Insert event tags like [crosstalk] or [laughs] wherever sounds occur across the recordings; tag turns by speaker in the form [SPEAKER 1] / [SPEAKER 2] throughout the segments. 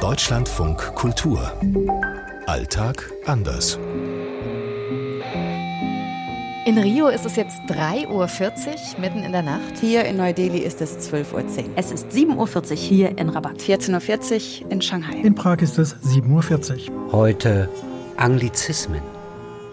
[SPEAKER 1] Deutschlandfunk Kultur. Alltag anders.
[SPEAKER 2] In Rio ist es jetzt 3.40 Uhr, mitten in der Nacht.
[SPEAKER 3] Hier in Neu-Delhi ist es 12.10 Uhr.
[SPEAKER 4] Es ist 7.40 Uhr hier in Rabat.
[SPEAKER 3] 14.40 Uhr in Shanghai.
[SPEAKER 5] In Prag ist es 7.40
[SPEAKER 6] Uhr. Heute Anglizismen.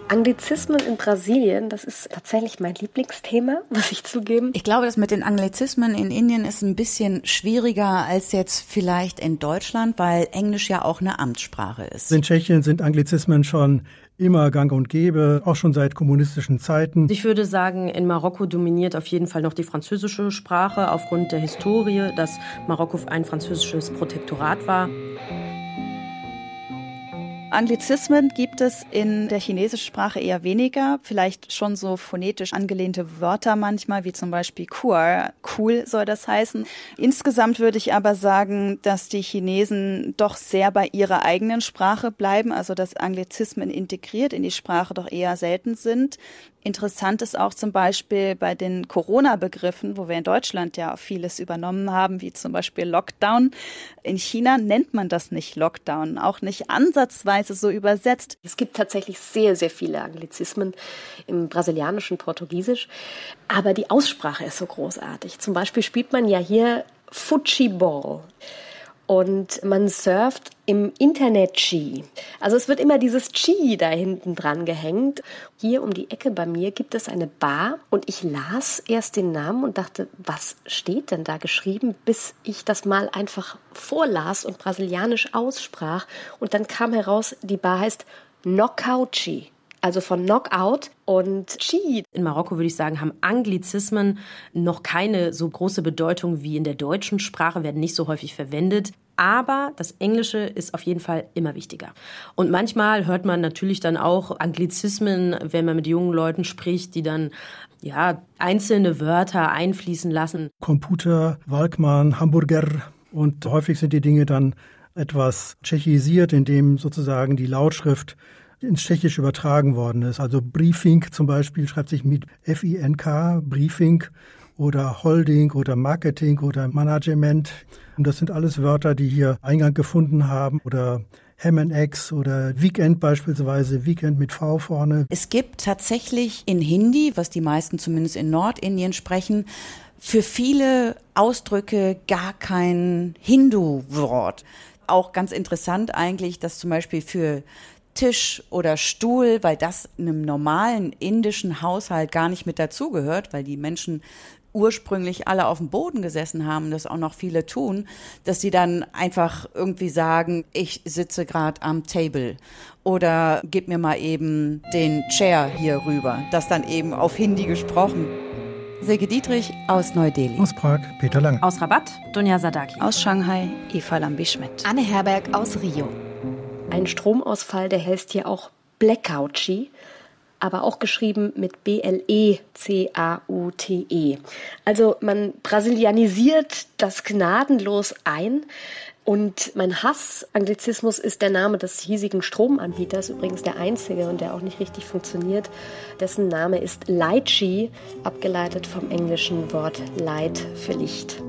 [SPEAKER 7] Anglizismen in Brasilien, das ist tatsächlich mein Lieblingsthema, [laughs] muss ich zugeben.
[SPEAKER 3] Ich glaube, das mit den Anglizismen in Indien ist ein bisschen schwieriger als jetzt vielleicht in Deutschland, weil Englisch ja auch eine Amtssprache ist.
[SPEAKER 5] In Tschechien sind Anglizismen schon immer gang und gäbe, auch schon seit kommunistischen Zeiten.
[SPEAKER 8] Ich würde sagen, in Marokko dominiert auf jeden Fall noch die französische Sprache aufgrund der Historie, dass Marokko ein französisches Protektorat war.
[SPEAKER 3] Anglizismen gibt es in der chinesischen Sprache eher weniger, vielleicht schon so phonetisch angelehnte Wörter manchmal, wie zum Beispiel Kuar. Cool soll das heißen. Insgesamt würde ich aber sagen, dass die Chinesen doch sehr bei ihrer eigenen Sprache bleiben, also dass Anglizismen integriert in die Sprache doch eher selten sind. Interessant ist auch zum Beispiel bei den Corona-Begriffen, wo wir in Deutschland ja vieles übernommen haben, wie zum Beispiel Lockdown. In China nennt man das nicht Lockdown, auch nicht ansatzweise so übersetzt.
[SPEAKER 7] Es gibt tatsächlich sehr, sehr viele Anglizismen im brasilianischen Portugiesisch, aber die Aussprache ist so großartig. Zum Beispiel spielt man ja hier Futebol und man surft im Internet Ski. Also es wird immer dieses Ski da hinten dran gehängt. Hier um die Ecke bei mir gibt es eine Bar und ich las erst den Namen und dachte, was steht denn da geschrieben, bis ich das mal einfach vorlas und brasilianisch aussprach und dann kam heraus, die Bar heißt Knockout also von Knockout und Chi.
[SPEAKER 8] In Marokko würde ich sagen, haben Anglizismen noch keine so große Bedeutung wie in der deutschen Sprache, werden nicht so häufig verwendet. Aber das Englische ist auf jeden Fall immer wichtiger. Und manchmal hört man natürlich dann auch Anglizismen, wenn man mit jungen Leuten spricht, die dann ja einzelne Wörter einfließen lassen.
[SPEAKER 5] Computer, Walkmann, Hamburger und häufig sind die Dinge dann etwas tschechisiert, indem sozusagen die Lautschrift ins Tschechische übertragen worden ist. Also Briefing zum Beispiel schreibt sich mit F-I-N-K, Briefing oder Holding oder Marketing oder Management. Und das sind alles Wörter, die hier Eingang gefunden haben oder Eggs oder Weekend beispielsweise, Weekend mit V vorne.
[SPEAKER 3] Es gibt tatsächlich in Hindi, was die meisten zumindest in Nordindien sprechen, für viele Ausdrücke gar kein Hindu-Wort. Auch ganz interessant eigentlich, dass zum Beispiel für Tisch oder Stuhl, weil das in einem normalen indischen Haushalt gar nicht mit dazugehört, weil die Menschen ursprünglich alle auf dem Boden gesessen haben, das auch noch viele tun, dass sie dann einfach irgendwie sagen, ich sitze gerade am Table oder gib mir mal eben den Chair hier rüber, das dann eben auf Hindi gesprochen. Silke Dietrich aus Neu-Delhi.
[SPEAKER 5] Aus Prag, Peter Lang.
[SPEAKER 8] Aus Rabat, Dunja Sadaki.
[SPEAKER 3] Aus Shanghai, Eva Lambi-Schmidt.
[SPEAKER 2] Anne Herberg aus Rio.
[SPEAKER 7] Ein Stromausfall, der heißt hier auch Blackout-Ski, aber auch geschrieben mit B-L-E-C-A-U-T-E. -E. Also man brasilianisiert das gnadenlos ein. Und mein Hass-Anglizismus ist der Name des hiesigen Stromanbieters, übrigens der einzige und der auch nicht richtig funktioniert. Dessen Name ist Lightschi, abgeleitet vom englischen Wort Light für Licht.